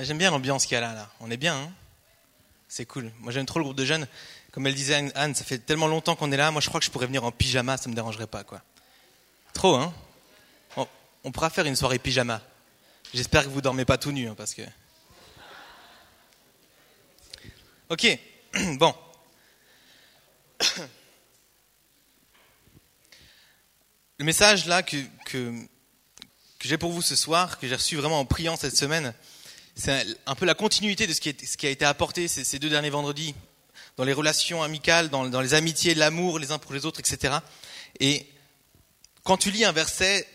J'aime bien l'ambiance qu'il y a là, là. On est bien, hein C'est cool. Moi, j'aime trop le groupe de jeunes. Comme elle disait Anne, ça fait tellement longtemps qu'on est là. Moi, je crois que je pourrais venir en pyjama, ça me dérangerait pas, quoi. Trop, hein on, pourra faire une soirée pyjama. J'espère que vous dormez pas tout nu, hein, parce que. Ok, bon. Le message là que, que j'ai pour vous ce soir, que j'ai reçu vraiment en priant cette semaine, c'est un peu la continuité de ce qui, a été apporté ces, deux derniers vendredis, dans les relations amicales, dans, les amitiés, l'amour les uns pour les autres, etc. Et quand tu lis un verset,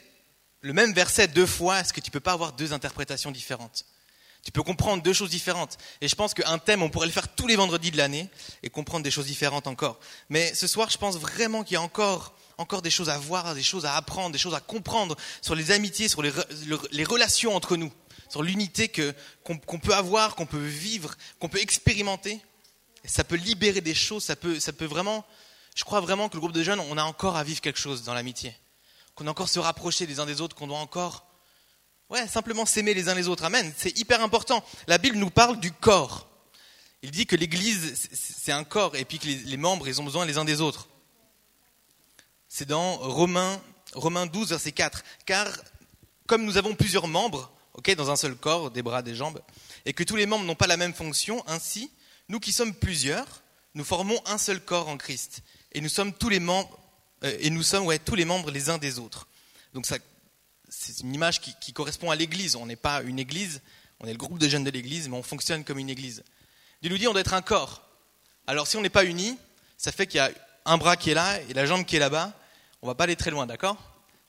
le même verset deux fois, est-ce que tu peux pas avoir deux interprétations différentes? Tu peux comprendre deux choses différentes. Et je pense qu'un thème, on pourrait le faire tous les vendredis de l'année et comprendre des choses différentes encore. Mais ce soir, je pense vraiment qu'il y a encore des choses à voir, des choses à apprendre, des choses à comprendre sur les amitiés, sur les relations entre nous, sur l'unité qu'on qu peut avoir, qu'on peut vivre, qu'on peut expérimenter. Ça peut libérer des choses, ça peut, ça peut vraiment. Je crois vraiment que le groupe de jeunes, on a encore à vivre quelque chose dans l'amitié, qu'on a encore se rapprocher les uns des autres, qu'on doit encore, ouais, simplement s'aimer les uns les autres. Amen. C'est hyper important. La Bible nous parle du corps. Il dit que l'Église, c'est un corps, et puis que les, les membres, ils ont besoin les uns des autres. C'est dans Romains, Romains 12, verset 4. Car comme nous avons plusieurs membres, dans un seul corps, des bras, des jambes, et que tous les membres n'ont pas la même fonction, ainsi, nous qui sommes plusieurs, nous formons un seul corps en Christ. Et nous sommes tous les membres, euh, et nous sommes tous les membres les uns des autres. Donc c'est une image qui, qui correspond à l'Église. On n'est pas une Église, on est le groupe de jeunes de l'Église, mais on fonctionne comme une Église. Dieu nous dit on doit être un corps. Alors si on n'est pas unis, ça fait qu'il y a un bras qui est là et la jambe qui est là-bas, on va pas aller très loin, d'accord?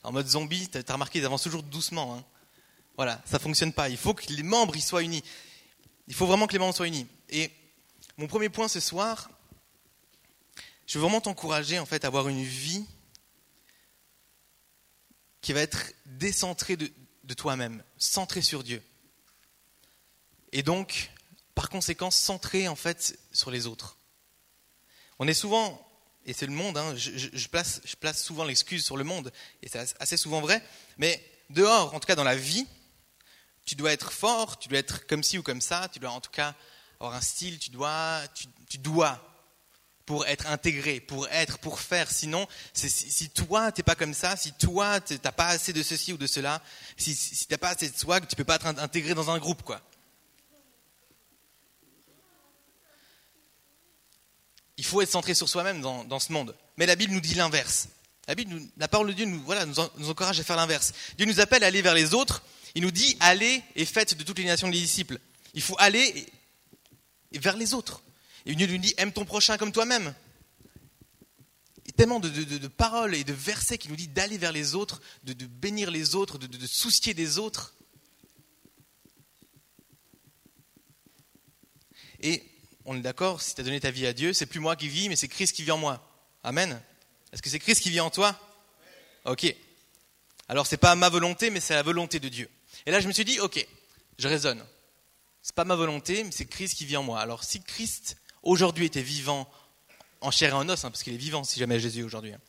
En mode zombie, tu as remarqué, ils avancent toujours doucement. Hein voilà, ça fonctionne pas. Il faut que les membres y soient unis. Il faut vraiment que les membres soient unis. Et mon premier point ce soir, je veux vraiment t'encourager en fait à avoir une vie qui va être décentrée de, de toi-même, centrée sur Dieu. Et donc, par conséquent, centrée en fait sur les autres. On est souvent et c'est le monde, hein, je, je, place, je place souvent l'excuse sur le monde, et c'est assez souvent vrai, mais dehors, en tout cas dans la vie, tu dois être fort, tu dois être comme ci ou comme ça, tu dois en tout cas avoir un style, tu dois, tu, dois pour être intégré, pour être, pour faire. Sinon, si, si toi t'es pas comme ça, si toi t'as pas assez de ceci ou de cela, si, si t'as pas assez de swag, tu peux pas être intégré dans un groupe, quoi. Il faut être centré sur soi-même dans, ce monde. Mais la Bible nous dit l'inverse. La Bible, la parole de Dieu nous, voilà, nous encourage à faire l'inverse. Dieu nous appelle à aller vers les autres. Il nous dit allez et faites de toutes les nations les disciples. Il faut aller et, et vers les autres. Et Dieu nous dit aime ton prochain comme toi-même. Il y a tellement de, de, de, paroles et de versets qui nous dit d'aller vers les autres, de, bénir les autres, de, soucier des autres. Et on est d'accord, si tu as donné ta vie à Dieu, c'est plus moi qui vis, mais c'est Christ qui vit en moi. Amen. Est-ce que c'est Christ qui vit en toi? Ok. Alors c'est pas ma volonté, mais c'est la volonté de Dieu. Et là je me suis dit, ok, je raisonne. C'est pas ma volonté, mais c'est Christ qui vit en moi. Alors si Christ aujourd'hui était vivant en chair et en os, hein, parce qu'il est vivant si jamais Jésus aujourd'hui, hein,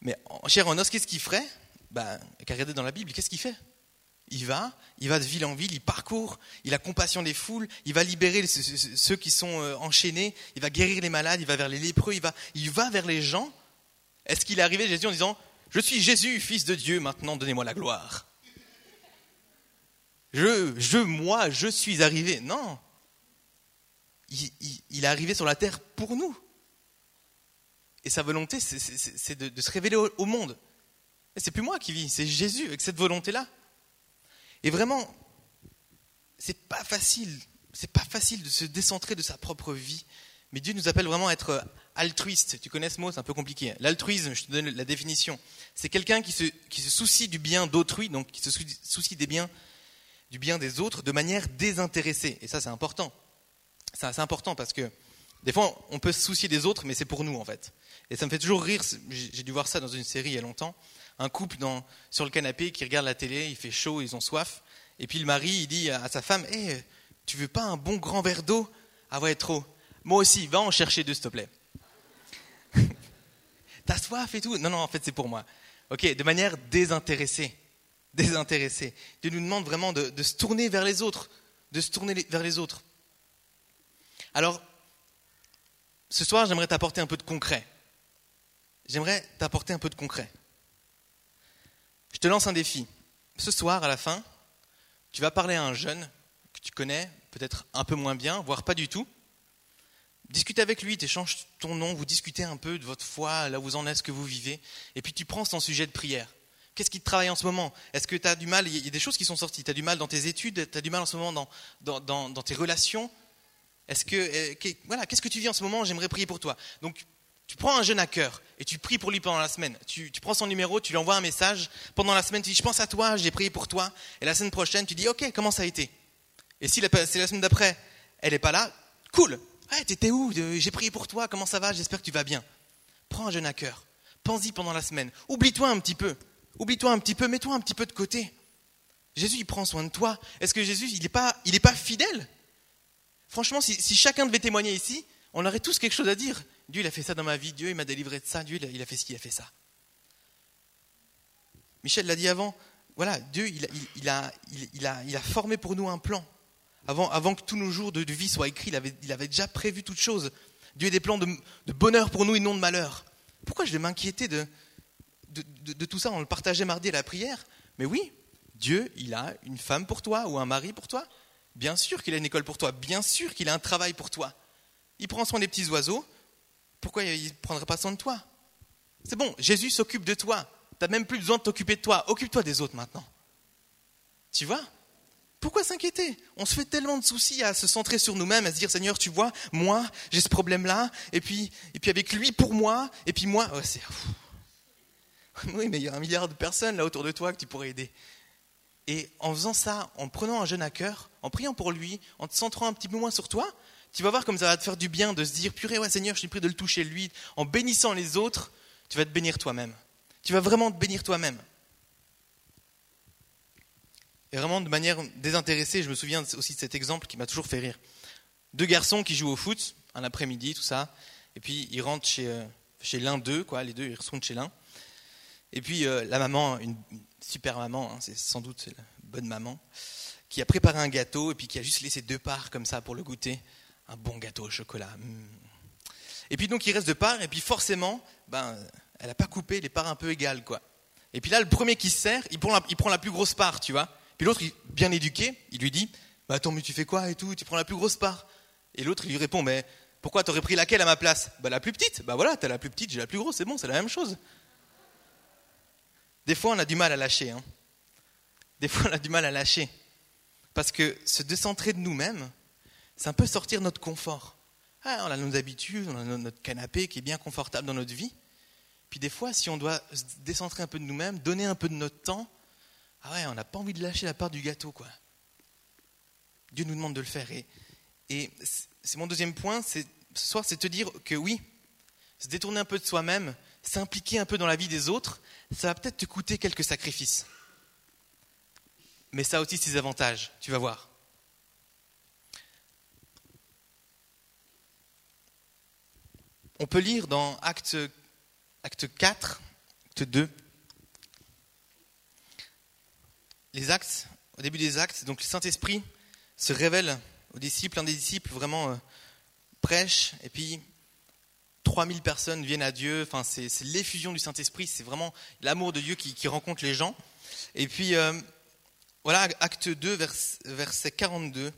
mais en chair et en os, qu'est-ce qu'il ferait? Ben, regardez dans la Bible, qu'est-ce qu'il fait? Il va, il va de ville en ville, il parcourt, il a compassion des foules, il va libérer ceux qui sont euh, enchaînés, il va guérir les malades, il va vers les lépreux, il va, il va vers les gens. Est-ce qu'il est arrivé Jésus en disant Je suis Jésus, fils de Dieu, maintenant donnez-moi la gloire je, moi, je suis arrivé. Non. Il, est arrivé sur la terre pour nous. Et sa volonté, c'est de, se révéler au, monde. Et c'est plus moi qui vis, c'est Jésus avec cette volonté-là. Et vraiment, c'est pas facile, c'est pas facile de se décentrer de sa propre vie. Mais Dieu nous appelle vraiment à être altruiste. Tu connais ce mot, c'est un peu compliqué. L'altruisme, je te donne la définition. C'est quelqu'un qui se soucie du bien d'autrui, donc qui se soucie des biens, du bien des autres de manière désintéressée. Et ça, c'est important. C'est important parce que des fois, on peut se soucier des autres, mais c'est pour nous en fait. Et ça me fait toujours rire. J'ai dû voir ça dans une série il y a longtemps un couple sur le canapé qui regarde la télé, il fait chaud, ils ont soif. Et puis le mari, il dit à sa femme, hey, eh, tu veux pas un bon grand verre d'eau? Ah ouais, trop. Moi aussi, va en chercher deux, s'il te plaît. T'as soif et tout? Non, non, en fait, c'est pour moi. Ok, de manière désintéressée. Désintéressée. Dieu nous demande vraiment de, de se tourner vers les autres. de se tourner vers les autres. Alors, ce soir, j'aimerais t'apporter un peu de concret. J'aimerais t'apporter un peu de concret. Je te lance un défi. Ce soir, à la fin, tu vas parler à un jeune que tu connais, peut-être un peu moins bien, voire pas du tout. Discute avec lui, t'échanges ton nom, vous discutez un peu de votre foi, là où vous en êtes, ce que vous vivez, et puis tu prends son sujet de prière. Qu'est-ce qui te travaille en ce moment? Est-ce que tu as du mal? Il y a des choses qui sont sorties. Tu as du mal dans tes études, tu as du mal en ce moment dans, dans, tes relations? Est-ce que, euh, voilà, qu'est-ce que tu vis en ce moment? J'aimerais prier pour toi. Donc, tu prends un jeune à cœur et tu pries pour lui pendant la semaine. Tu, tu, prends son numéro, tu lui envoies un message. Pendant la semaine, tu dis Je pense à toi, j'ai prié pour toi. Et la semaine prochaine, tu dis Ok, comment ça a été? Et si c'est la semaine d'après, elle n'est pas là, cool Ouais, t'étais où? J'ai prié pour toi, comment ça va? J'espère que tu vas bien. Prends un jeune à cœur. Pense-y pendant la semaine. Oublie-toi un petit peu. Oublie-toi un petit peu, mets-toi un petit peu de côté. Jésus, il prend soin de toi. Est-ce que Jésus, il n'est pas, fidèle? Franchement, si, chacun devait témoigner ici, on aurait tous quelque chose à dire. Dieu, il a fait ça dans ma vie. Dieu, il m'a délivré de ça. Dieu, il a fait ci, il a fait ça. Michel l'a dit avant. Voilà, Dieu, il a, formé pour nous un plan. Avant, que tous nos jours de, vie soient écrits, il avait, il avait déjà prévu toutes choses. Dieu a des plans de, de bonheur pour nous et non de malheur. Pourquoi je vais m'inquiéter de, de, tout ça, on le partageait mardi à la prière. Mais oui, Dieu, il a une femme pour toi ou un mari pour toi. Bien sûr qu'il a une école pour toi. Bien sûr qu'il a un travail pour toi. Il prend soin des petits oiseaux. Pourquoi il ne prendrait pas soin de toi? C'est bon, Jésus s'occupe de toi. Tu n'as même plus besoin de t'occuper de toi. Occupe-toi des autres maintenant. Tu vois? Pourquoi s'inquiéter? On se fait tellement de soucis à se centrer sur nous-mêmes, à se dire Seigneur, tu vois, moi, j'ai ce problème-là, et puis, et puis avec lui pour moi, et puis moi, c'est Oui, mais il y a un milliard de personnes là autour de toi que tu pourrais aider. Et en faisant ça, en prenant un jeune à cœur, en priant pour lui, en te centrant un petit peu moins sur toi, tu vas voir comme ça va te faire du bien de se dire, purée, ouais Seigneur, je suis pris de le toucher lui. En bénissant les autres, tu vas te bénir toi-même. Tu vas vraiment te bénir toi-même. Et vraiment de manière désintéressée, je me souviens aussi de cet exemple qui m'a toujours fait rire. Deux garçons qui jouent au foot, un après-midi, tout ça, et puis ils rentrent chez, euh, chez l'un d'eux, quoi, les deux, ils rentrent chez l'un. Et puis euh, la maman, une, super maman, hein, c'est sans doute la bonne maman, qui a préparé un gâteau et puis qui a juste laissé deux parts comme ça pour le goûter. Un bon gâteau au chocolat. Mm. Et puis donc il reste deux parts et puis forcément, ben, elle n'a pas coupé les parts un peu égales. quoi. Et puis là, le premier qui se sert, il prend la, il prend la plus grosse part, tu vois. Puis l'autre, bien éduqué, il lui dit bah, Attends, mais tu fais quoi et tout Tu prends la plus grosse part. Et l'autre, il lui répond Mais pourquoi t'aurais pris laquelle à ma place Bah la plus petite. Bah voilà, t'as la plus petite, j'ai la plus grosse, c'est bon, c'est la même chose. Des fois, on a du mal à lâcher. Hein. Des fois, on a du mal à lâcher. Parce que se décentrer de nous-mêmes, c'est un peu sortir notre confort. Ah, on a nos habitudes, on a notre canapé qui est bien confortable dans notre vie. Puis des fois, si on doit se décentrer un peu de nous-mêmes, donner un peu de notre temps, ah ouais, on n'a pas envie de lâcher la part du gâteau, quoi. Dieu nous demande de le faire. Et, et c'est mon deuxième point, ce soir, c'est te dire que oui, se détourner un peu de soi-même, s'impliquer un peu dans la vie des autres, ça va peut-être te coûter quelques sacrifices. Mais ça a aussi ses avantages, tu vas voir. On peut lire dans Acte, acte 4, Acte 2, les actes, au début des actes, donc le Saint-Esprit se révèle aux disciples, un des disciples vraiment euh, prêche, et puis 3000 personnes viennent à Dieu. Enfin, c'est, l'effusion du Saint-Esprit, c'est vraiment l'amour de Dieu qui, rencontre les gens. Et puis, euh, voilà, acte 2, verset 42.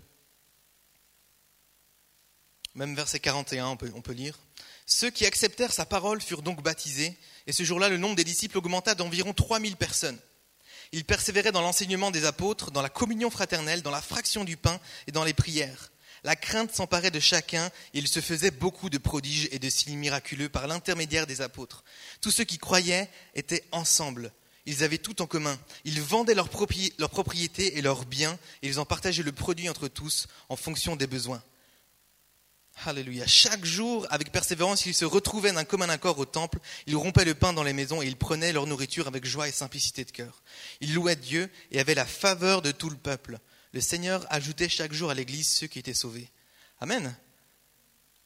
Même verset 41, on peut, on peut lire. Ceux qui acceptèrent sa parole furent donc baptisés, et ce jour-là, le nombre des disciples augmenta d'environ 3000 personnes. Ils persévéraient dans l'enseignement des apôtres, dans la communion fraternelle, dans la fraction du pain et dans les prières. La crainte s'emparait de chacun et il se faisait beaucoup de prodiges et de signes miraculeux par l'intermédiaire des apôtres. Tous ceux qui croyaient étaient ensemble. Ils avaient tout en commun. Ils vendaient leurs propriétés et leurs biens et ils en partageaient le produit entre tous en fonction des besoins. Alléluia. Chaque jour, avec persévérance, ils se retrouvaient d'un commun accord au temple, ils rompaient le pain dans les maisons et ils prenaient leur nourriture avec joie et simplicité de cœur. Ils louaient Dieu et avaient la faveur de tout le peuple le Seigneur ajoutait chaque jour à l'Église ceux qui étaient sauvés. Amen.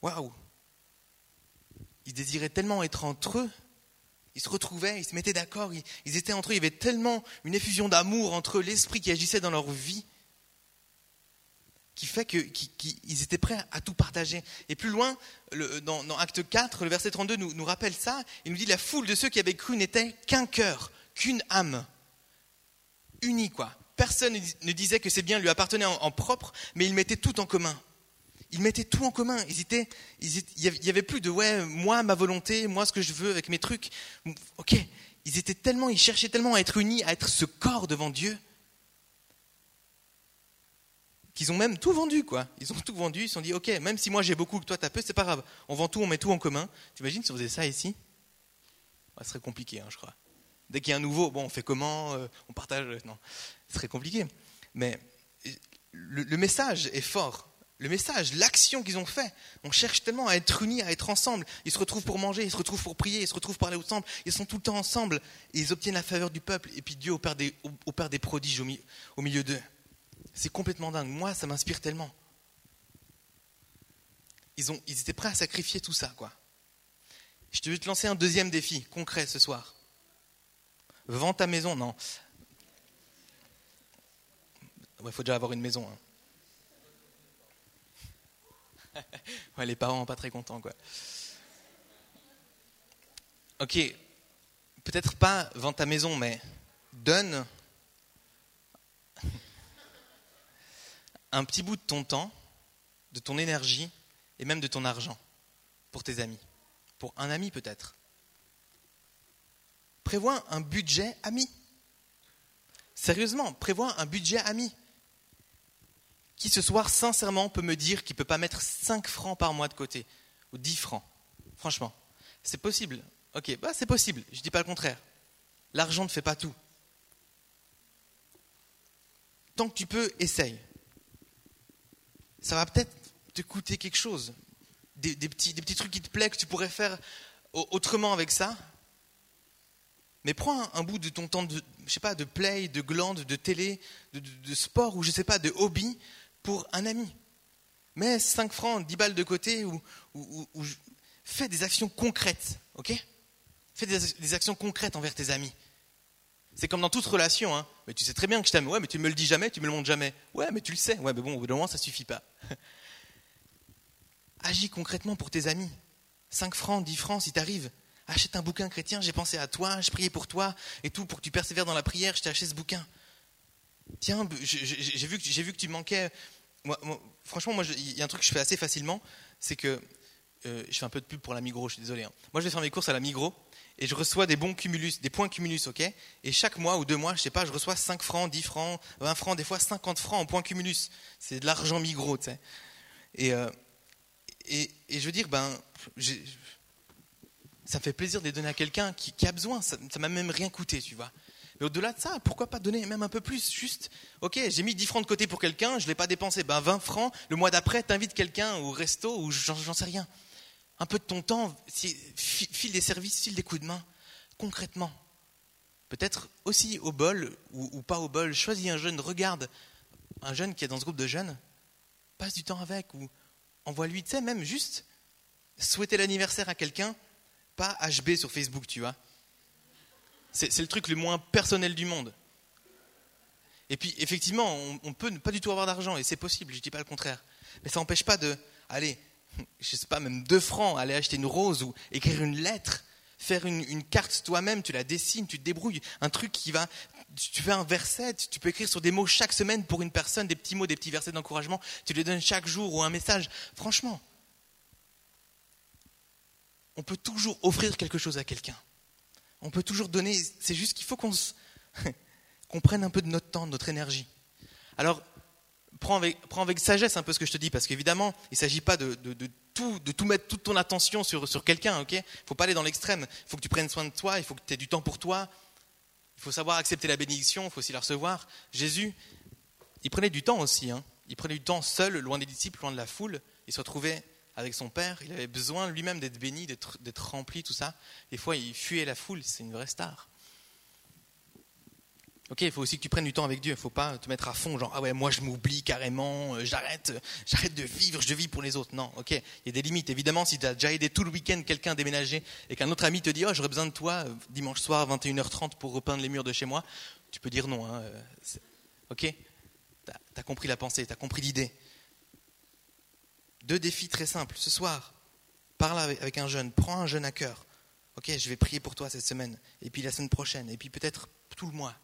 Waouh. Ils désiraient tellement être entre eux. Ils se retrouvaient, ils se mettaient d'accord, ils, étaient entre eux. Il y avait tellement une effusion d'amour entre l'esprit qui agissait dans leur vie. qui fait qu'ils étaient prêts à tout partager. Et plus loin, dans, Acte 4, le verset 32 nous, nous rappelle ça. Il nous dit la foule de ceux qui avaient cru n'était qu'un cœur, qu'une âme, unie quoi. Personne ne disait que ces biens lui appartenaient en, propre, mais ils mettaient tout en commun. Ils mettaient tout en commun. Ils étaient, il n'y avait plus de ouais, moi, ma volonté, moi, ce que je veux avec mes trucs. Ok, ils étaient tellement, ils cherchaient tellement à être unis, à être ce corps devant Dieu, qu'ils ont même tout vendu, quoi. Ils ont tout vendu, ils se sont dit, ok, même si moi j'ai beaucoup, que toi t'as peu, c'est pas grave. On vend tout, on met tout en commun. T'imagines si on faisait ça ici? Ce serait compliqué, hein, je crois. Dès qu'il y a un nouveau, bon, on fait comment euh, On partage Non, ce serait compliqué. Mais le, message est fort. Le message, l'action qu'ils ont fait, on cherche tellement à être unis, à être ensemble. Ils se retrouvent pour manger, ils se retrouvent pour prier, ils se retrouvent pour aller ensemble. Ils sont tout le temps ensemble. Et ils obtiennent la faveur du peuple. Et puis Dieu opère des, des prodiges au milieu d'eux. C'est complètement dingue. Moi, ça m'inspire tellement. Ils, étaient prêts à sacrifier tout ça, quoi. Je vais te lancer un deuxième défi concret ce soir. Vends ta maison, non. Il faut déjà avoir une maison. Hein. les parents pas très contents, quoi. Ok, peut-être pas vends ta maison, mais donne un petit bout de ton temps, de ton énergie et même de ton argent pour tes amis. Pour un ami peut-être. Prévois un budget ami. Sérieusement, prévois un budget ami. Qui ce soir, sincèrement, peut me dire qu'il ne peut pas mettre 5 francs par mois de côté? Ou 10 francs Franchement, c'est possible. Ok, bah c'est possible, je ne dis pas le contraire. L'argent ne fait pas tout. Tant que tu peux, essaye ça va peut-être te coûter quelque chose. Des, petits, des petits trucs qui te plaisent, que tu pourrais faire autrement avec ça. Mais prends un, bout de ton temps de, je sais pas, de play, de glande, de télé, de, sport ou je sais pas, de hobby pour un ami. Mets 5 francs, 10 balles de côté ou, fais des actions concrètes, ok? Fais des, actions concrètes envers tes amis. C'est comme dans toute relation, hein. Mais tu sais très bien que je t'aime. Ouais, mais tu me le dis jamais, tu me le montres jamais. Ouais, mais tu le sais. Ouais, mais bon, au bout d'un moment, ça suffit pas. Agis concrètement pour tes amis. 5 francs, 10 francs si t'arrives. Achète un bouquin chrétien, j'ai pensé à toi, je priais pour toi et tout, pour que tu persévères dans la prière, je t'ai acheté ce bouquin. Tiens, j'ai vu, vu, que tu manquais. Franchement, moi, il y a un truc que je fais assez facilement, c'est que euh, je fais un peu de pub pour la Migros, je suis désolé. Hein. Moi, je vais faire mes courses à la Migros et je reçois des bons cumulus, des points cumulus, ok? Et chaque mois ou deux mois, je sais pas, je reçois 5 francs, 10 francs, 20 francs, des fois 50 francs en points cumulus. C'est de l'argent Migros, tu sais. Et, euh, et, je veux dire, ben, ça fait plaisir de les donner à quelqu'un qui, a besoin. Ça m'a même rien coûté, tu vois. Mais au-delà de ça, pourquoi pas donner même un peu plus Juste, ok, j'ai mis 10 francs de côté pour quelqu'un, je ne l'ai pas dépensé. Ben 20 francs, le mois d'après, tu invites quelqu'un au resto ou j'en sais rien un peu de ton temps, file des services, file des coups de main, concrètement. Peut-être aussi au bol ou, pas au bol, choisis un jeune, regarde un jeune qui est dans ce groupe de jeunes, passe du temps avec ou envoie-lui, tu sais, même juste souhaiter l'anniversaire à quelqu'un, pas HB sur Facebook, tu vois. C'est le truc le moins personnel du monde. Et puis, effectivement, on, peut ne pas du tout avoir d'argent, et c'est possible, je ne dis pas le contraire. Mais ça n'empêche pas de, allez, je sais pas, même deux francs, aller acheter une rose ou écrire une lettre, faire une, carte toi-même, tu la dessines, tu te débrouilles, un truc qui va, tu fais un verset, tu peux écrire sur des mots chaque semaine pour une personne, des petits mots, des petits versets d'encouragement, tu les donnes chaque jour ou un message. Franchement, on peut toujours offrir quelque chose à quelqu'un. On peut toujours donner, c'est juste qu'il faut qu'on prenne un peu de notre temps, de notre énergie. Alors, prends avec, sagesse un peu ce que je te dis, parce qu'évidemment, il ne s'agit pas de, tout, de tout mettre toute ton attention sur, sur quelqu'un, ok? Il faut pas aller dans l'extrême. Il faut que tu prennes soin de toi, il faut que tu aies du temps pour toi. Il faut savoir accepter la bénédiction, il faut aussi la recevoir. Jésus, il prenait du temps aussi. Hein. Il prenait du temps seul, loin des disciples, loin de la foule. Il se retrouvait avec son Père. Il avait besoin lui-même d'être béni, d'être rempli, tout ça. Des fois, il fuyait la foule. C'est une vraie star. Ok, il faut aussi que tu prennes du temps avec Dieu. Il ne faut pas te mettre à fond, genre ah ouais, moi je m'oublie carrément, euh, j'arrête, euh, j'arrête de vivre, je vis pour les autres. Non, ok, il y a des limites. Évidemment, si tu as déjà aidé tout le week-end quelqu'un à déménager et qu'un autre ami te dit oh j'aurais besoin de toi euh, dimanche soir à 21h30 pour repeindre les murs de chez moi, tu peux dire non. Hein, ok, tu as compris la pensée, tu as compris l'idée. Deux défis très simples. Ce soir, parle avec un jeune, prends un jeune à cœur. Ok, je vais prier pour toi cette semaine, et puis la semaine prochaine, et puis peut-être tout le mois.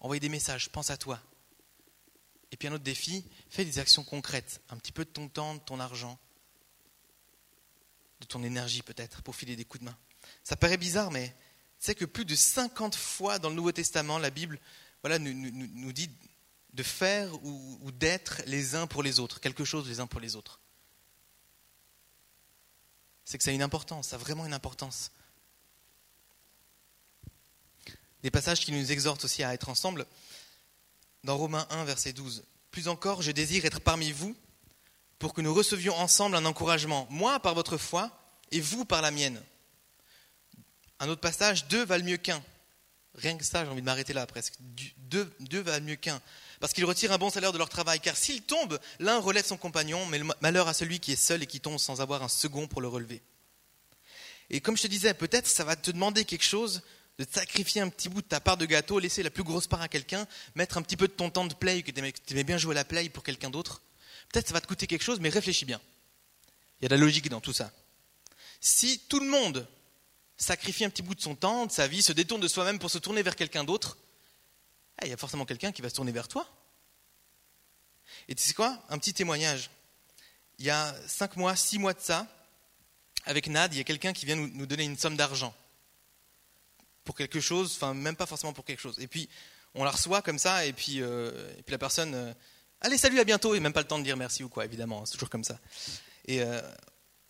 Envoyez des messages, pense à toi. Et puis un autre défi, fais des actions concrètes, un petit peu de ton temps, de ton argent, de ton énergie peut-être, pour filer des coups de main. Ça paraît bizarre, mais c'est que plus de 50 fois dans le Nouveau Testament, la Bible voilà, nous, dit de faire ou, d'être les uns pour les autres, quelque chose les uns pour les autres. C'est que ça a une importance, ça a vraiment une importance. Des passages qui nous exhortent aussi à être ensemble. Dans Romains 1, verset 12. Plus encore, je désire être parmi vous pour que nous recevions ensemble un encouragement, moi par votre foi et vous par la mienne. Un autre passage, deux valent mieux qu'un. Rien que ça, j'ai envie de m'arrêter là presque. Deux, deux valent mieux qu'un. Parce qu'ils retirent un bon salaire de leur travail. Car s'ils tombent, l'un relève son compagnon, mais malheur à celui qui est seul et qui tombe sans avoir un second pour le relever. Et comme je te disais, peut-être ça va te demander quelque chose de sacrifier un petit bout de ta part de gâteau, laisser la plus grosse part à quelqu'un, mettre un petit peu de ton temps de play, que tu aimais bien jouer à la play pour quelqu'un d'autre. Peut-être ça va te coûter quelque chose, mais réfléchis bien. Il y a de la logique dans tout ça. Si tout le monde sacrifie un petit bout de son temps, de sa vie, se détourne de soi-même pour se tourner vers quelqu'un d'autre, eh, il y a forcément quelqu'un qui va se tourner vers toi. Et tu sais quoi? Un petit témoignage. Il y a cinq mois, six mois de ça, avec Nad, il y a quelqu'un qui vient nous, donner une somme d'argent pour quelque chose, enfin même pas forcément pour quelque chose. Et puis on la reçoit comme ça, et puis, euh, la personne, euh, allez salut, à bientôt, et même pas le temps de dire merci ou quoi, évidemment, c'est toujours comme ça. Et euh,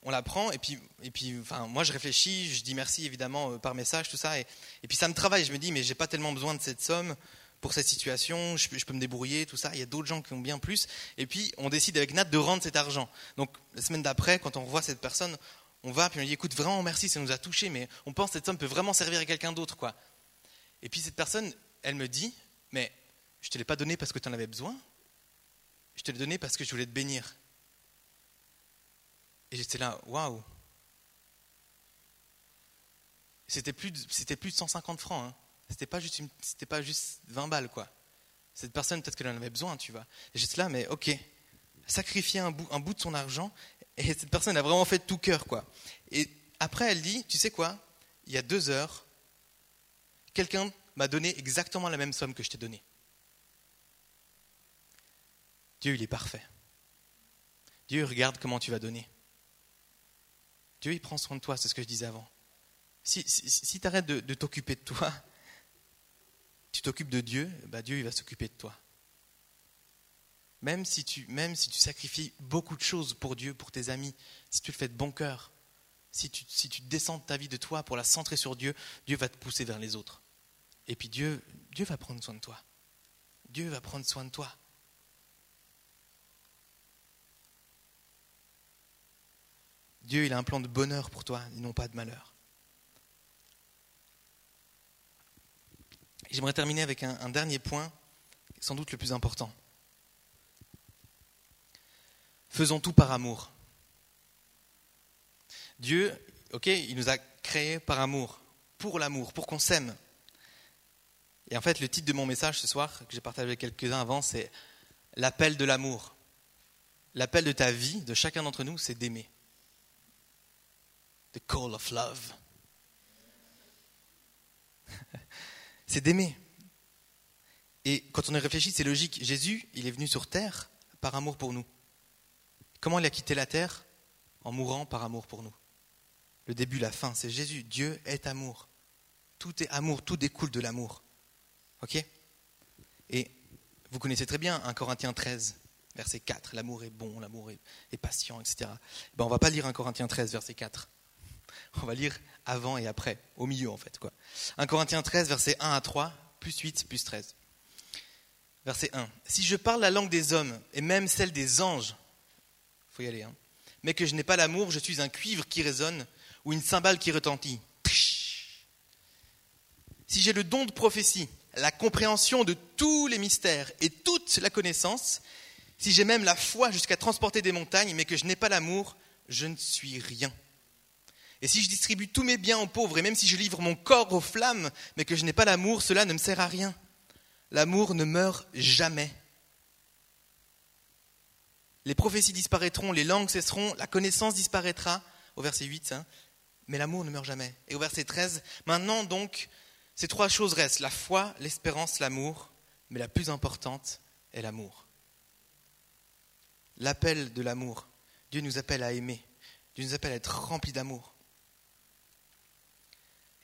on la prend, et puis, et puis enfin, moi je réfléchis, je dis merci évidemment par message, tout ça, et, et puis ça me travaille, je me dis, mais j'ai pas tellement besoin de cette somme pour cette situation, je, peux me débrouiller, tout ça. Il y a d'autres gens qui ont bien plus. Et puis, on décide avec Nat de rendre cet argent. Donc, la semaine d'après, quand on revoit cette personne, on va, puis on dit, écoute, vraiment merci, ça nous a touché, mais on pense que cette somme peut vraiment servir à quelqu'un d'autre, quoi. Et puis cette personne, elle me dit, mais je ne te l'ai pas donné parce que tu en avais besoin, je te l'ai donné parce que je voulais te bénir. Et j'étais là, waouh. C'était plus, de, plus de 150 francs, hein. C'était pas, juste c'était pas juste 20 balles, quoi. Cette personne, peut-être qu'elle en avait besoin, tu vois. J'étais là, mais ok, sacrifier un bout, un bout de son argent et cette personne a vraiment fait tout cœur, quoi. Et après, elle dit, tu sais quoi? Il y a deux heures, quelqu'un m'a donné exactement la même somme que je t'ai donnée. Dieu, il est parfait. Dieu, regarde comment tu vas donner. Dieu, il prend soin de toi, c'est ce que je disais avant. Si, si, tu arrêtes de, t'occuper de toi, tu t'occupes de Dieu, bah Dieu, va s'occuper de toi. Même si, tu, même si tu sacrifies beaucoup de choses pour Dieu, pour tes amis, si tu le fais de bon cœur, si tu, si tu descends ta vie de toi pour la centrer sur Dieu, Dieu va te pousser vers les autres. Et puis Dieu, va prendre soin de toi. Dieu va prendre soin de toi. Dieu, il a un plan de bonheur pour toi non pas de malheur. J'aimerais terminer avec un dernier point, sans doute le plus important. Faisons tout par amour. Dieu, ok, il nous a créés par amour, pour l'amour, pour qu'on s'aime. Et en fait, le titre de mon message ce soir, que j'ai partagé avec quelques-uns avant, c'est l'appel de l'amour. L'appel de ta vie, de chacun d'entre nous, c'est d'aimer. The call of love. C'est d'aimer. Et quand on y réfléchit, c'est logique. Jésus, il est venu sur terre par amour pour nous. Comment il a quitté la terre? En mourant par amour pour nous. Le début, la fin, c'est Jésus. Dieu est amour. Tout est amour, tout découle de l'amour. Ok? Et vous connaissez très bien 1 Corinthiens 13, verset 4. L'amour est bon, l'amour est, patient, etc. Ben, on ne va pas lire 1 Corinthiens 13, verset 4. On va lire avant et après, au milieu en fait. Quoi. 1 Corinthiens 13, verset 1 à 3, plus 8, plus 13. Verset 1. Si je parle la langue des hommes et même celle des anges, faut y aller. Hein. Mais que je n'ai pas l'amour, je suis un cuivre qui résonne ou une cymbale qui retentit. Si j'ai le don de prophétie, la compréhension de tous les mystères et toute la connaissance, si j'ai même la foi jusqu'à transporter des montagnes, mais que je n'ai pas l'amour, je ne suis rien. Et si je distribue tous mes biens aux pauvres, et même si je livre mon corps aux flammes, mais que je n'ai pas l'amour, cela ne me sert à rien. L'amour ne meurt jamais. les prophéties disparaîtront, les langues cesseront, la connaissance disparaîtra, au verset 8, hein, mais l'amour ne meurt jamais. Et au verset 13, maintenant donc, ces trois choses restent, la foi, l'espérance, l'amour, mais la plus importante est l'amour. L'appel de l'amour. Dieu nous appelle à aimer. Dieu nous appelle à être remplis d'amour.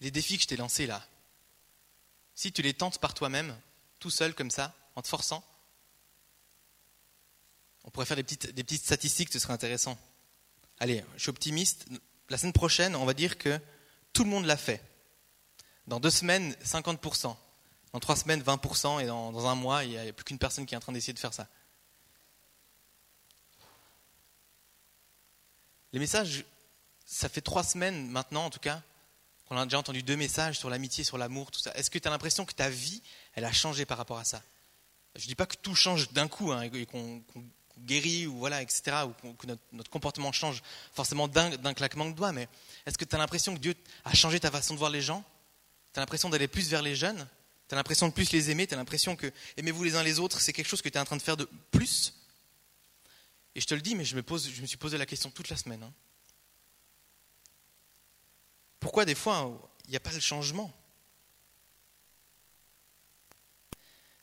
Les défis que je t'ai lancés là, si tu les tentes par toi-même, tout seul comme ça, en te forçant, on pourrait faire des petites, statistiques, ce serait intéressant. Allez, je suis optimiste. La semaine prochaine, on va dire que tout le monde l'a fait. Dans deux semaines, 50%. Dans trois semaines, 20%. Et dans un mois, il n'y a plus qu'une personne qui est en train d'essayer de faire ça. Les messages, ça fait trois semaines maintenant, en tout cas, qu'on a déjà entendu deux messages sur l'amitié, sur l'amour, tout ça. Est-ce que tu as l'impression que ta vie, elle a changé par rapport à ça? Je ne dis pas que tout change d'un coup hein, et qu'on guérit ou voilà, etc., ou que notre, comportement change forcément d'un claquement de doigts, mais est-ce que tu as l'impression que Dieu a changé ta façon de voir les gens? Tu as l'impression d'aller plus vers les jeunes? Tu as l'impression de plus les aimer? Tu as l'impression que aimez-vous les uns les autres, c'est quelque chose que tu es en train de faire de plus? Et je te le dis, mais je me, pose, je me suis posé la question toute la semaine. Hein. Pourquoi des fois il n'y a pas le changement?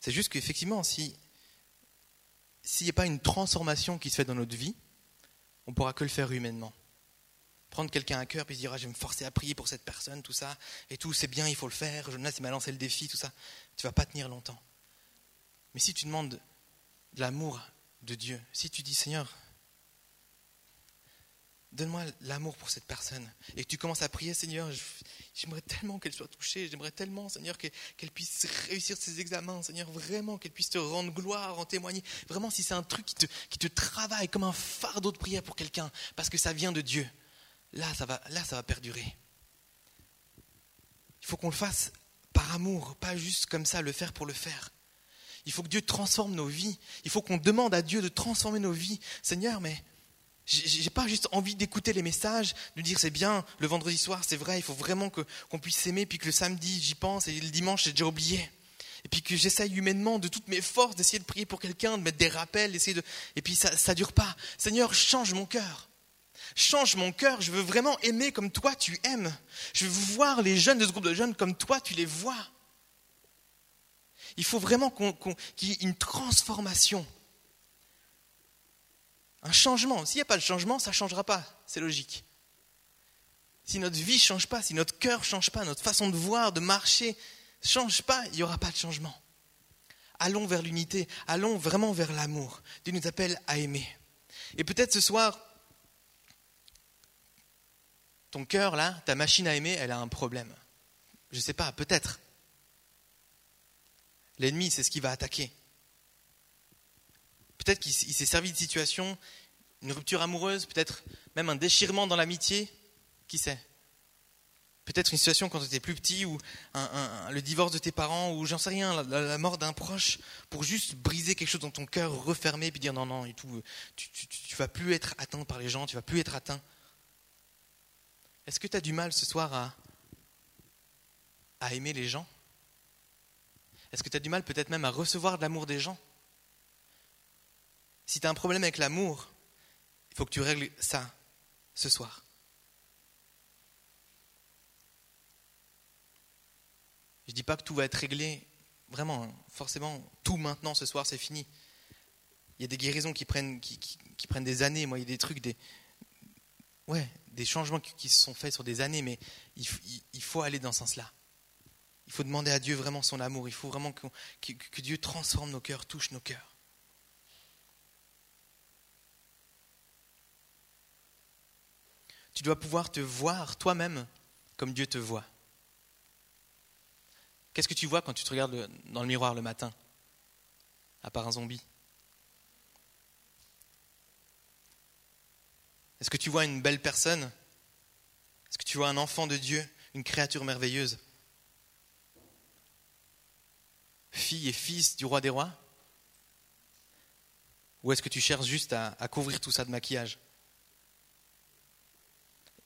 C'est juste qu'effectivement, si s'il n'y a pas une transformation qui se fait dans notre vie, on ne pourra que le faire humainement. Prendre quelqu'un à cœur et se dire ah, je vais me forcer à prier pour cette personne, tout ça, et tout, c'est bien, il faut le faire. Jonas, il m'a lancé le défi, tout ça. Tu vas pas tenir longtemps. Mais si tu demandes de l'amour de Dieu, si tu dis Seigneur, donne-moi l'amour pour cette personne. Et que tu commences à prier, Seigneur, j'aimerais tellement qu'elle soit touchée, j'aimerais tellement, Seigneur, qu'elle puisse réussir ses examens, Seigneur, vraiment, qu'elle puisse te rendre gloire, en témoigner. Vraiment, si c'est un truc qui te, qui te travaille comme un fardeau de prière pour quelqu'un, parce que ça vient de Dieu, là, ça va, là, ça va perdurer. Il faut qu'on le fasse par amour, pas juste comme ça, le faire pour le faire. Il faut que Dieu transforme nos vies. Il faut qu'on demande à Dieu de transformer nos vies. Seigneur, mais j'ai pas juste envie d'écouter les messages, de dire c'est bien, le vendredi soir c'est vrai, il faut vraiment qu'on puisse s'aimer, puis que le samedi j'y pense et le dimanche j'ai déjà oublié. Et puis que j'essaye humainement de toutes mes forces d'essayer de prier pour quelqu'un, de mettre des rappels, d'essayer de... Et puis ça ne dure pas. Seigneur, change mon cœur. Change mon cœur, je veux vraiment aimer comme toi tu aimes. Je veux voir les jeunes de ce groupe de jeunes comme toi tu les vois. Il faut vraiment qu'il y ait une transformation un changement. S'il n'y a pas de changement, ça ne changera pas. C'est logique. Si notre vie ne change pas, si notre cœur ne change pas, notre façon de voir, de marcher ne change pas, il n'y aura pas de changement. Allons vers l'unité, allons vraiment vers l'amour. Dieu nous appelle à aimer. Et peut-être ce soir, ton cœur, là, ta machine à aimer, elle a un problème. Je ne sais pas, peut-être. L'ennemi, c'est ce qui va attaquer. Peut-être qu'il s'est servi de situation, une rupture amoureuse, peut-être même un déchirement dans l'amitié, qui sait? Peut-être une situation quand tu étais plus petit, ou le divorce de tes parents, ou j'en sais rien, la, mort d'un proche, pour juste briser quelque chose dans ton cœur, refermer, puis dire non, non, et tout, tu, ne vas plus être atteint par les gens, tu vas plus être atteint. Est-ce que tu as du mal ce soir à, à aimer les gens? Est-ce que tu as du mal peut-être même à recevoir de l'amour des gens? Si tu as un problème avec l'amour, il faut que tu règles ça ce soir. Je ne dis pas que tout va être réglé, vraiment, hein. forcément, tout maintenant ce soir, c'est fini. Il y a des guérisons qui prennent, qui, prennent des années, moi, il y a des trucs, des, ouais, des changements qui, se sont faits sur des années, mais il, faut aller dans ce sens-là. Il faut demander à Dieu vraiment son amour, il faut vraiment que Dieu transforme nos cœurs, touche nos cœurs. Tu dois pouvoir te voir toi-même comme Dieu te voit. Qu'est-ce que tu vois quand tu te regardes dans le miroir le matin À part un zombie? Est-ce que tu vois une belle personne? Est-ce que tu vois un enfant de Dieu, une créature merveilleuse? Fille et fils du roi des rois? Ou est-ce que tu cherches juste à, à couvrir tout ça de maquillage?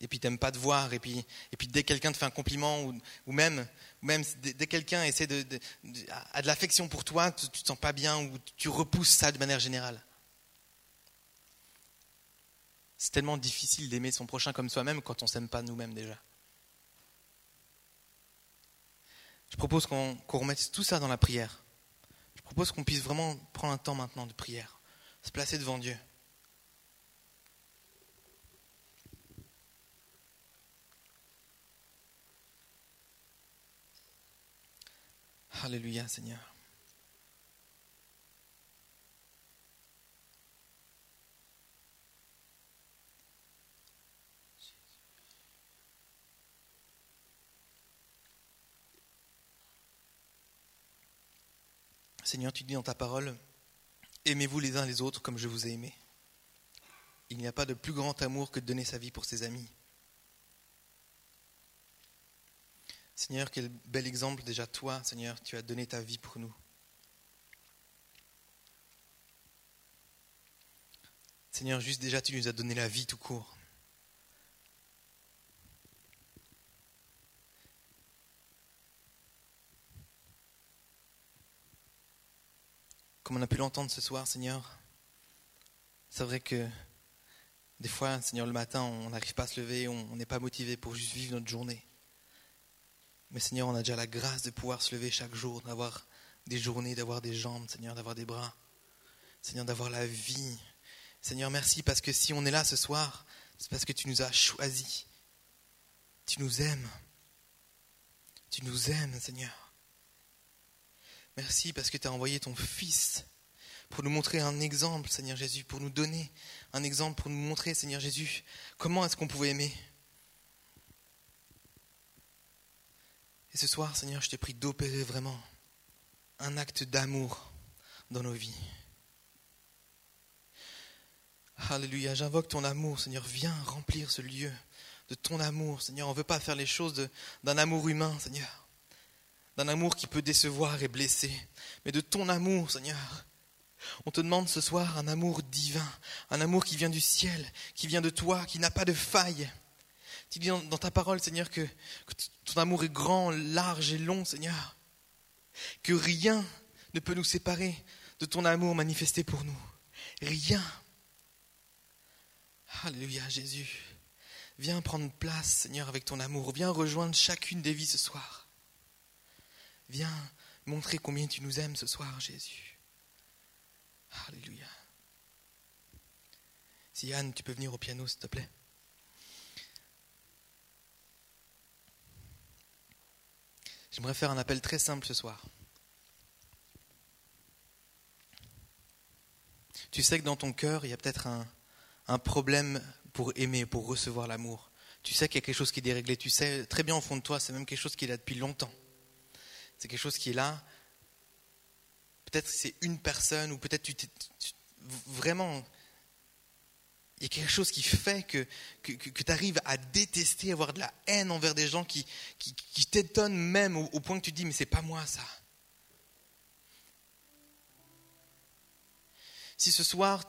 Et puis t'aimes pas te voir, et puis, et puis dès que quelqu'un te fait un compliment, ou, même, même dès, que quelqu'un essaie de, a de l'affection pour toi, tu, ne te sens pas bien, ou tu repousses ça de manière générale. C'est tellement difficile d'aimer son prochain comme soi-même quand on ne s'aime pas nous-mêmes déjà. Je propose qu'on remette tout ça dans la prière. Je propose qu'on puisse vraiment prendre un temps maintenant de prière, se placer devant Dieu. Alléluia Seigneur. Seigneur, tu dis dans ta parole, aimez-vous les uns les autres comme je vous ai aimé. Il n'y a pas de plus grand amour que de donner sa vie pour ses amis. Seigneur, quel bel exemple déjà toi, Seigneur, tu as donné ta vie pour nous. Seigneur, juste déjà tu nous as donné la vie tout court. comme on a pu l'entendre ce soir, Seigneur, c'est vrai que des fois, Seigneur, le matin, on n'arrive pas à se lever, on n'est pas motivé pour juste vivre notre journée. Mais Seigneur, on a déjà la grâce de pouvoir se lever chaque jour, d'avoir des journées, d'avoir des jambes, Seigneur, d'avoir des bras. Seigneur, d'avoir la vie. Seigneur, merci parce que si on est là ce soir, c'est parce que tu nous as choisis. Tu nous aimes. Tu nous aimes, Seigneur. Merci parce que tu as envoyé ton Fils pour nous montrer un exemple, Seigneur Jésus, pour nous donner un exemple, pour nous montrer, Seigneur Jésus, comment est-ce qu'on pouvait aimer. Et ce soir, Seigneur, je t'ai prie d'opérer vraiment un acte d'amour dans nos vies. Alléluia, j'invoque ton amour, Seigneur, viens remplir ce lieu de ton amour, Seigneur. On ne veut pas faire les choses d'un amour humain, Seigneur d'un amour qui peut décevoir et blesser, mais de ton amour, Seigneur. On te demande ce soir un amour divin, un amour qui vient du ciel, qui vient de toi, qui n'a pas de faille. Tu dis dans, ta parole, Seigneur, que, que ton amour est grand, large et long, Seigneur. Que rien ne peut nous séparer de ton amour manifesté pour nous. Rien. Alléluia, Jésus. Viens prendre place, Seigneur, avec ton amour. Viens rejoindre chacune des vies ce soir. Viens montrer combien tu nous aimes ce soir, Jésus. Alléluia. Si Anne, tu peux venir au piano, s'il te plaît. J'aimerais faire un appel très simple ce soir. Tu sais que dans ton cœur, il y a peut-être un, problème pour aimer, pour recevoir l'amour. Tu sais qu'il y a quelque chose qui est déréglé. Tu sais très bien au fond de toi, c'est même quelque chose qui est là depuis longtemps. C'est quelque chose qui est là. Peut-être c'est une personne, ou peut-être tu, vraiment, il y a quelque chose qui fait que, que, tu arrives à détester, avoir de la haine envers des gens qui, qui, t'étonnent même au, point que tu te dis, mais c'est pas moi ça. Si ce soir,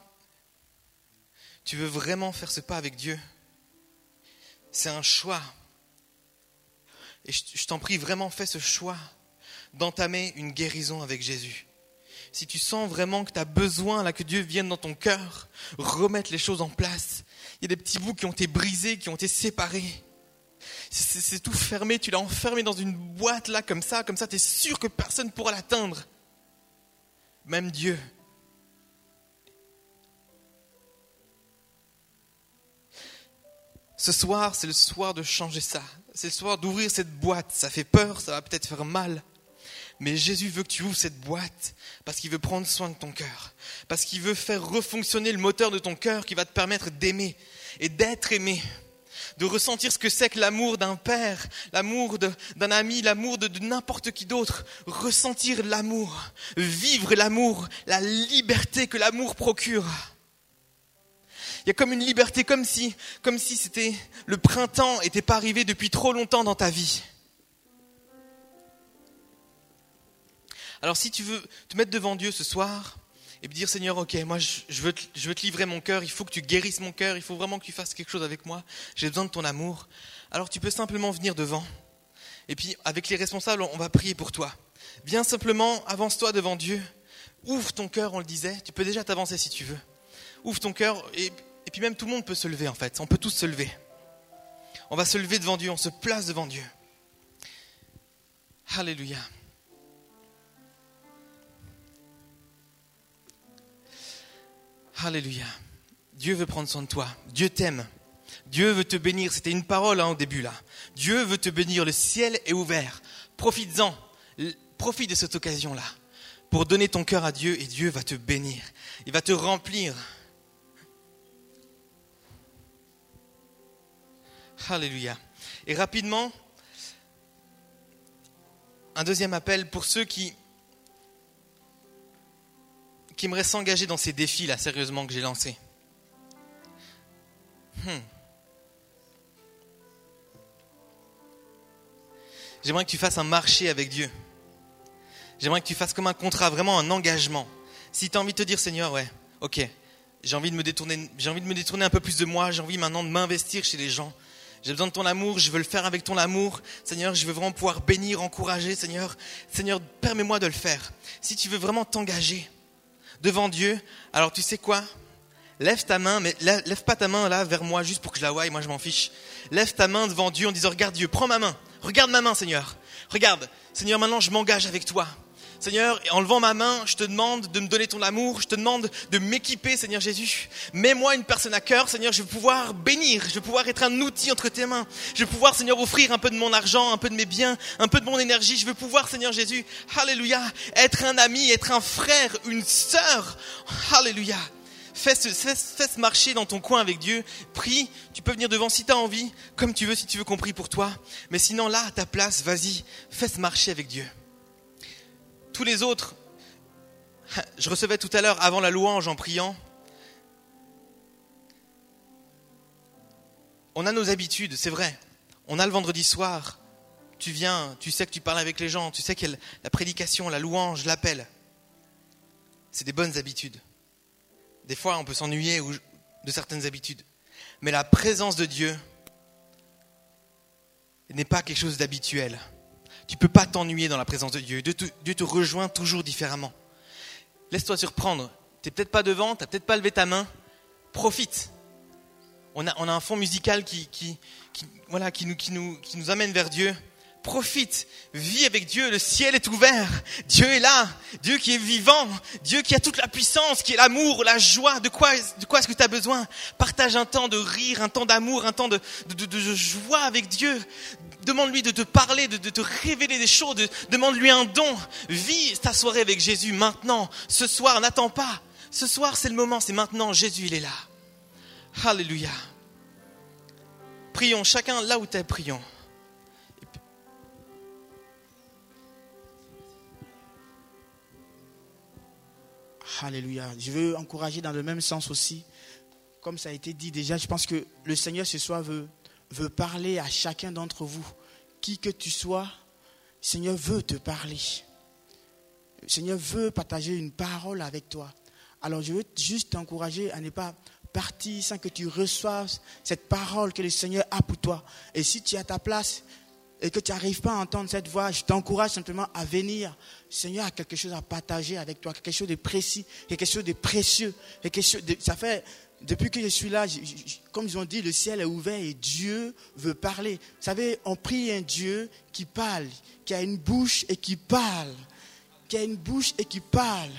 tu veux vraiment faire ce pas avec Dieu, c'est un choix. Et je t'en prie, vraiment fais ce choix d'entamer une guérison avec Jésus. Si tu sens vraiment que tu as besoin là que Dieu vienne dans ton cœur, remettre les choses en place. Il y a des petits bouts qui ont été brisés, qui ont été séparés. C'est tout fermé, tu l'as enfermé dans une boîte là comme ça, comme ça tu es sûr que personne ne pourra l'atteindre. Même Dieu. Ce soir, c'est le soir de changer ça. C'est le soir d'ouvrir cette boîte. Ça fait peur, ça va peut-être faire mal. Mais Jésus veut que tu ouvres cette boîte parce qu'il veut prendre soin de ton cœur, parce qu'il veut faire refonctionner le moteur de ton cœur qui va te permettre d'aimer et d'être aimé, de ressentir ce que c'est que l'amour d'un père, l'amour d'un ami, l'amour de, de n'importe qui d'autre, ressentir l'amour, vivre l'amour, la liberté que l'amour procure. Il y a comme une liberté, comme si, comme si c'était le printemps n'était pas arrivé depuis trop longtemps dans ta vie. Alors si tu veux te mettre devant Dieu ce soir et dire Seigneur, ok, moi je veux, te, je veux te livrer mon cœur, il faut que tu guérisses mon cœur, il faut vraiment que tu fasses quelque chose avec moi, j'ai besoin de ton amour, alors tu peux simplement venir devant. Et puis avec les responsables, on va prier pour toi. Viens simplement, avance-toi devant Dieu, ouvre ton cœur, on le disait, tu peux déjà t'avancer si tu veux. Ouvre ton cœur et, Et puis même tout le monde peut se lever en fait, on peut tous se lever. On va se lever devant Dieu, on se place devant Dieu. Alléluia. Alléluia. Dieu veut prendre soin de toi. Dieu t'aime. Dieu veut te bénir. C'était une parole hein, au début là. Dieu veut te bénir. Le ciel est ouvert. Profites-en. Profite de cette occasion-là pour donner ton cœur à Dieu et Dieu va te bénir. Il va te remplir. Alléluia. Et rapidement, un deuxième appel pour ceux qui, qui aimeraient s'engager dans ces défis là, sérieusement, que j'ai lancés. Hmm. J'aimerais que tu fasses un marché avec Dieu. J'aimerais que tu fasses comme un contrat, vraiment un engagement. Si tu as envie de te dire, Seigneur, ouais, ok, j'ai envie de me détourner, j'ai envie de me détourner un peu plus de moi, j'ai envie maintenant de m'investir chez les gens. J'ai besoin de ton amour, je veux le faire avec ton amour. Seigneur, je veux vraiment pouvoir bénir, encourager. Seigneur, Seigneur, permets-moi de le faire. Si tu veux vraiment t'engager devant Dieu, alors tu sais quoi? Lève ta main, mais lève pas ta main là vers moi juste pour que je la voie, moi je m'en fiche. Lève ta main devant Dieu en disant, regarde Dieu, prends ma main, regarde ma main Seigneur. Regarde, Seigneur, maintenant je m'engage avec toi. Seigneur, en levant ma main, je te demande de me donner ton amour, je te demande de m'équiper, Seigneur Jésus. Mets-moi une personne à cœur, Seigneur, je vais pouvoir bénir, je vais pouvoir être un outil entre tes mains. Je vais pouvoir, Seigneur, offrir un peu de mon argent, un peu de mes biens, un peu de mon énergie. Je vais pouvoir, Seigneur Jésus, Alléluia, être un ami, être un frère, une sœur. Alléluia. Fais ce, fais, ce, marcher dans ton coin avec Dieu. Prie, tu peux venir devant si tu as envie, comme tu veux, si tu veux compris pour toi. Mais sinon, là, à ta place, vas-y, fais ce marcher avec Dieu tous les autres, je recevais tout à l'heure avant la louange en priant, on a nos habitudes, c'est vrai. On a le vendredi soir, tu viens, tu sais que tu parles avec les gens, tu sais que la prédication, la louange, l'appel, c'est des bonnes habitudes. Des fois, on peut s'ennuyer de certaines habitudes. Mais la présence de Dieu n'est pas quelque chose d'habituel. Tu ne peux pas t'ennuyer dans la présence de Dieu. Dieu te, rejoint toujours différemment. Laisse-toi surprendre. Tu n'es peut-être pas devant, tu n'as peut-être pas levé ta main. Profite. On a, un fond musical qui, voilà, qui, nous, amène vers Dieu. Profite, vis avec Dieu, le ciel est ouvert, Dieu est là, Dieu qui est vivant, Dieu qui a toute la puissance, qui est l'amour, la joie, de quoi, de quoi est-ce que tu as besoin? Partage un temps de rire, un temps d'amour, un temps de, joie avec Dieu. Demande-lui de te parler, de, te révéler des choses, demande-lui un don. Vis ta soirée avec Jésus maintenant, ce soir, n'attends pas. Ce soir, c'est le moment, c'est maintenant, Jésus, il est là. Alléluia. Prions, chacun là où tu es, prions. Alléluia. Je veux encourager dans le même sens aussi. Comme ça a été dit déjà, je pense que le Seigneur ce soir veut, veut parler à chacun d'entre vous. Qui que tu sois, Seigneur veut te parler. Le Seigneur veut partager une parole avec toi. Alors je veux juste t'encourager à ne pas partir sans que tu reçoives cette parole que le Seigneur a pour toi. Et si tu es à ta place, et que tu n'arrives pas à entendre cette voix, je t'encourage simplement à venir. Seigneur a quelque chose à partager avec toi, quelque chose de précis, quelque chose de précieux. Quelque chose ça fait, depuis que je suis là, comme ils ont dit, le ciel est ouvert et Dieu veut parler. Vous savez, on prie un Dieu qui parle, qui a une bouche et qui parle. Qui a une bouche et qui parle.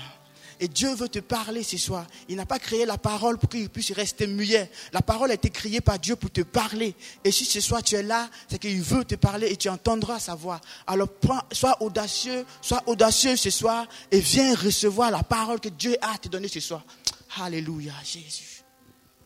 Et Dieu veut te parler ce soir. Il n'a pas créé la parole pour qu'il puisse rester muet. La parole a été créée par Dieu pour te parler. Et si ce soir tu es là, c'est qu'il veut te parler et tu entendras sa voix. Alors sois audacieux, sois audacieux ce soir et viens recevoir la parole que Dieu a te donnée ce soir. Alléluia, Jésus.